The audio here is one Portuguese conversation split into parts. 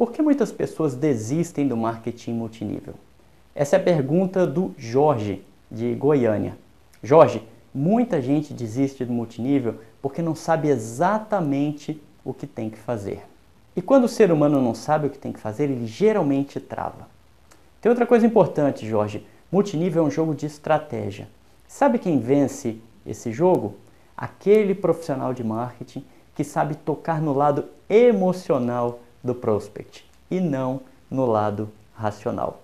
Por que muitas pessoas desistem do marketing multinível? Essa é a pergunta do Jorge, de Goiânia. Jorge, muita gente desiste do multinível porque não sabe exatamente o que tem que fazer. E quando o ser humano não sabe o que tem que fazer, ele geralmente trava. Tem outra coisa importante, Jorge. Multinível é um jogo de estratégia. Sabe quem vence esse jogo? Aquele profissional de marketing que sabe tocar no lado emocional do prospect e não no lado racional.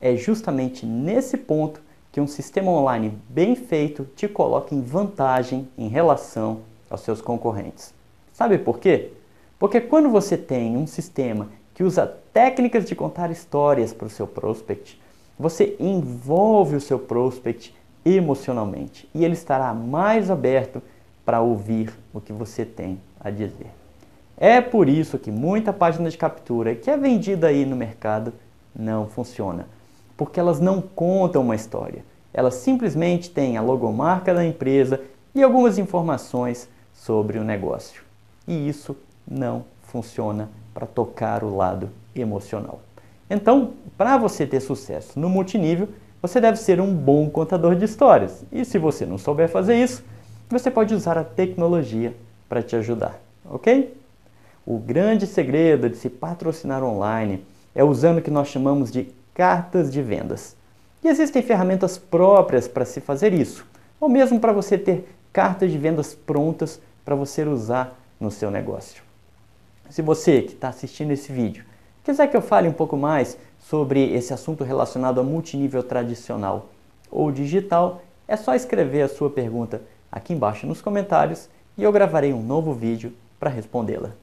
É justamente nesse ponto que um sistema online bem feito te coloca em vantagem em relação aos seus concorrentes. Sabe por quê? Porque quando você tem um sistema que usa técnicas de contar histórias para o seu prospect, você envolve o seu prospect emocionalmente e ele estará mais aberto para ouvir o que você tem a dizer. É por isso que muita página de captura que é vendida aí no mercado não funciona, porque elas não contam uma história. Elas simplesmente têm a logomarca da empresa e algumas informações sobre o negócio. E isso não funciona para tocar o lado emocional. Então, para você ter sucesso no multinível, você deve ser um bom contador de histórias. E se você não souber fazer isso, você pode usar a tecnologia para te ajudar, ok? O grande segredo de se patrocinar online é usando o que nós chamamos de cartas de vendas. E existem ferramentas próprias para se fazer isso, ou mesmo para você ter cartas de vendas prontas para você usar no seu negócio. Se você que está assistindo esse vídeo quiser que eu fale um pouco mais sobre esse assunto relacionado a multinível tradicional ou digital, é só escrever a sua pergunta aqui embaixo nos comentários e eu gravarei um novo vídeo para respondê-la.